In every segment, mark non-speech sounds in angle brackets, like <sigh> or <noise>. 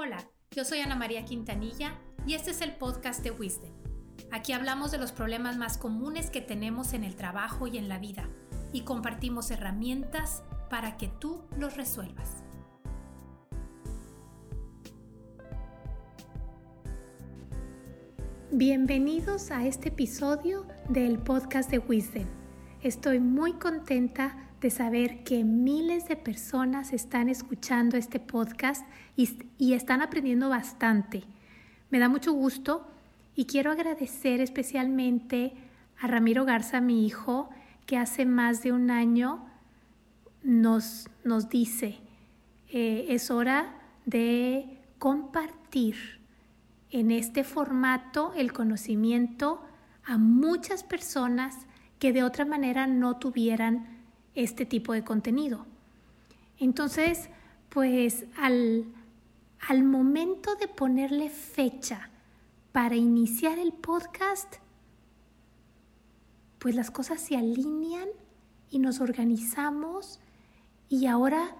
Hola, yo soy Ana María Quintanilla y este es el podcast de Wisdom. Aquí hablamos de los problemas más comunes que tenemos en el trabajo y en la vida y compartimos herramientas para que tú los resuelvas. Bienvenidos a este episodio del podcast de Wisdom. Estoy muy contenta de saber que miles de personas están escuchando este podcast y, están aprendiendo bastante. Me da mucho gusto y quiero agradecer especialmente a Ramiro Garza, mi hijo, que hace más de un año nos, nos dice, eh, es hora de compartir en este formato el conocimiento a muchas personas que de otra manera no tuvieran este tipo de contenido. Entonces, pues al, al momento de ponerle fecha para iniciar el podcast, pues las cosas se alinean y nos organizamos y ahora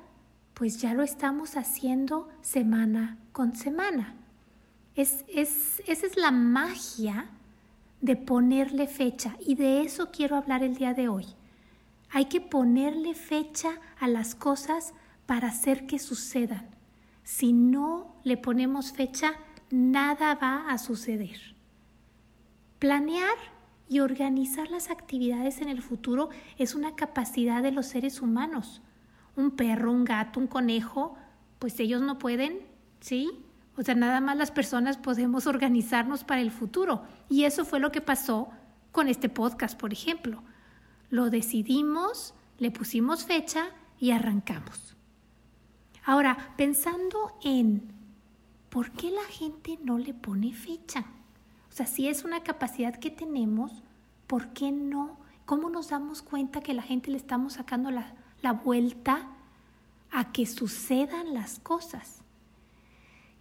pues ya lo estamos haciendo semana con semana. Es, es, esa es la magia de ponerle fecha y de eso quiero hablar el día de hoy. Hay que ponerle fecha a las cosas para hacer que sucedan. Si no le ponemos fecha, nada va a suceder. Planear y organizar las actividades en el futuro es una capacidad de los seres humanos. Un perro, un gato, un conejo, pues ellos no pueden, ¿sí? O sea, nada más las personas podemos <laughs> organizarnos para el futuro. Y eso fue lo que pasó con este podcast, por ejemplo. Lo decidimos, le pusimos fecha y arrancamos. Ahora, pensando en por qué la gente no le pone fecha. O sea, si es una capacidad que tenemos, ¿por qué no? ¿Cómo nos damos cuenta que la gente le estamos sacando la, la vuelta a que sucedan las cosas?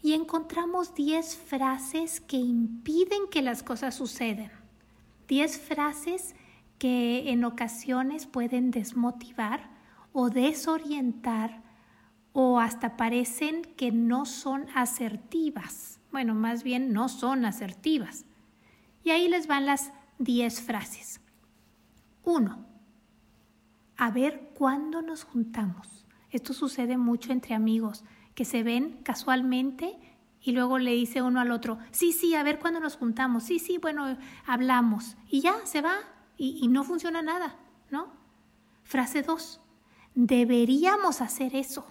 y encontramos 10 frases que impiden que las cosas sucedan. 10 frases que en ocasiones pueden desmotivar o desorientar o hasta parecen que no son asertivas. Bueno, más bien no son asertivas. Y ahí les van las 10 frases. 1. A ver cuándo nos juntamos. Esto sucede mucho entre amigos que se ven casualmente y luego le dice uno al otro, sí, sí, a ver cuándo nos juntamos, sí, sí, bueno, hablamos y ya se va y, no funciona nada, ¿no? Frase 2, deberíamos hacer eso.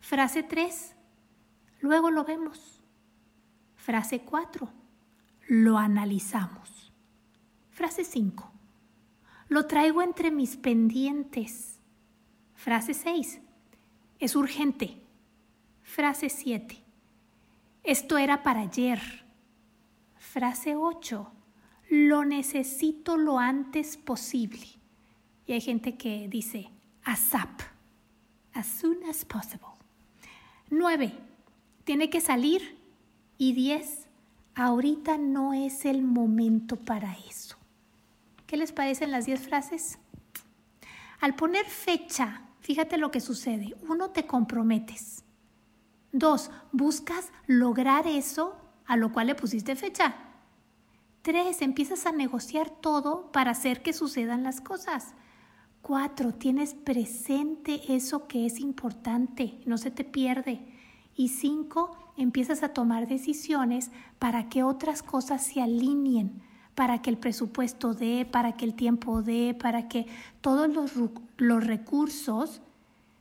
Frase 3, luego lo vemos. Frase 4, lo analizamos. Frase 5, lo traigo entre mis pendientes. Frase 6, es urgente. Frase 7. Esto era para ayer. Frase 8. Lo necesito lo antes posible. Y hay gente que dice ASAP. As soon as possible. 9. Tiene que salir. Y 10. Ahorita no es el momento para eso. ¿Qué les parecen las 10 frases? Al poner fecha, fíjate lo que sucede. Uno, te comprometes. Dos, buscas lograr eso a lo cual le pusiste fecha. Tres, empiezas a negociar todo para hacer que sucedan las cosas. Cuatro, tienes presente eso que es importante, no se te pierde. Y cinco, empiezas a tomar decisiones para que otras cosas se alineen, para que el presupuesto dé, para que el tiempo dé, para que todos los, los recursos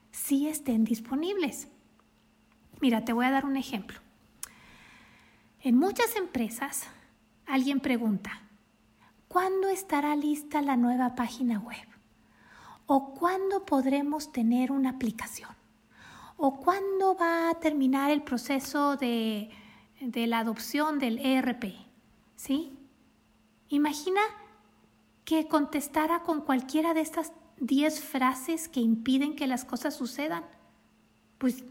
sí estén disponibles. Mira, te voy a dar un ejemplo. En muchas empresas, alguien pregunta, ¿cuándo estará lista la nueva página web? ¿O cuándo podremos tener una aplicación? ¿O cuándo va a terminar el proceso de, de la adopción del ERP? ¿Sí? Imagina que contestara con cualquiera de estas 10 frases que impiden que las cosas sucedan. Pues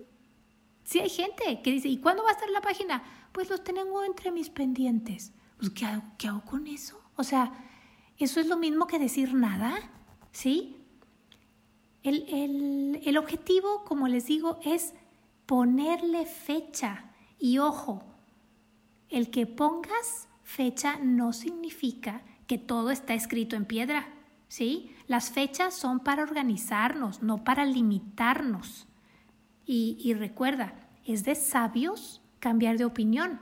Sí hay gente que dice, ¿y cuándo va a estar la página? Pues los tengo entre mis pendientes. Pues, ¿qué hago, ¿qué hago con eso? O sea, ¿eso es lo mismo que decir nada? ¿Sí? El, el, el objetivo, como les digo, es ponerle fecha, Y ojo, el que pongas fecha no significa que todo está escrito en piedra, ¿sí? Las fechas son para organizarnos, no para limitarnos. Y, y recuerda, es de sabios cambiar de opinión.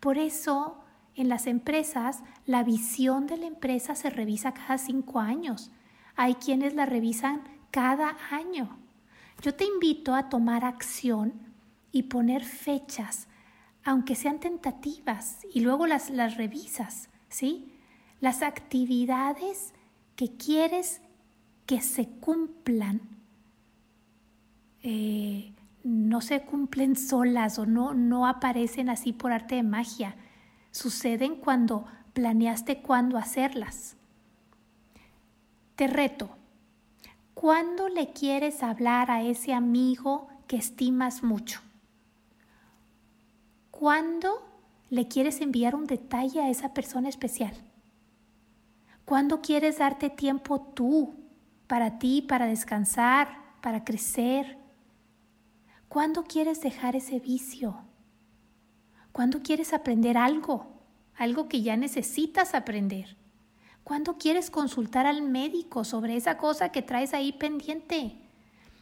Por eso, en las empresas, la visión de la empresa se revisa cada cinco años. Hay quienes la revisan cada año. Yo te invito a tomar acción y poner fechas, aunque sean tentativas, y luego las, revisas, ¿sí? Las actividades que quieres que se cumplan eh, no se cumplen solas o no, no aparecen así por arte de magia. Suceden cuando planeaste cuándo hacerlas. Te reto, ¿cuándo le quieres hablar a ese amigo que estimas mucho? ¿Cuándo le quieres enviar un detalle a esa persona especial? ¿Cuándo quieres darte tiempo tú, para ti, para descansar, para crecer? ¿Cuándo quieres dejar ese vicio? ¿Cuándo quieres aprender algo? Algo que ya necesitas aprender. ¿Cuándo quieres consultar al médico sobre esa cosa que traes ahí pendiente?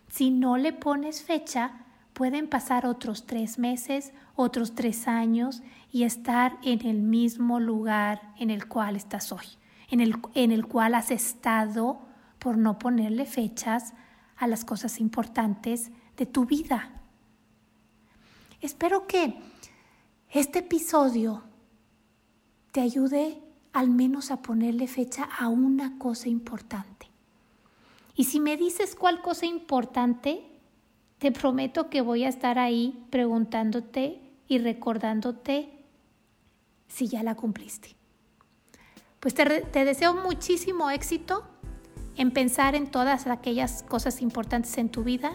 Si no le pones fecha, pueden pasar otros tres meses, otros tres años y estar en el mismo lugar en el cual estás hoy, en el, en el cual has estado por no ponerle fechas a las cosas importantes de tu vida. Espero que este episodio te ayude al menos a ponerle fecha a una cosa importante. Y si me dices cuál cosa importante, te prometo que voy a estar ahí preguntándote y recordándote si ya la cumpliste. Pues te, te, deseo muchísimo éxito en pensar en todas aquellas cosas importantes en tu vida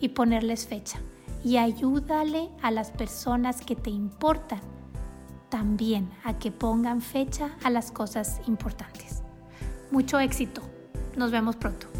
y ponerles fecha. Y ayúdale a las personas que te importan también a que pongan fecha a las cosas importantes. Mucho éxito. Nos vemos pronto.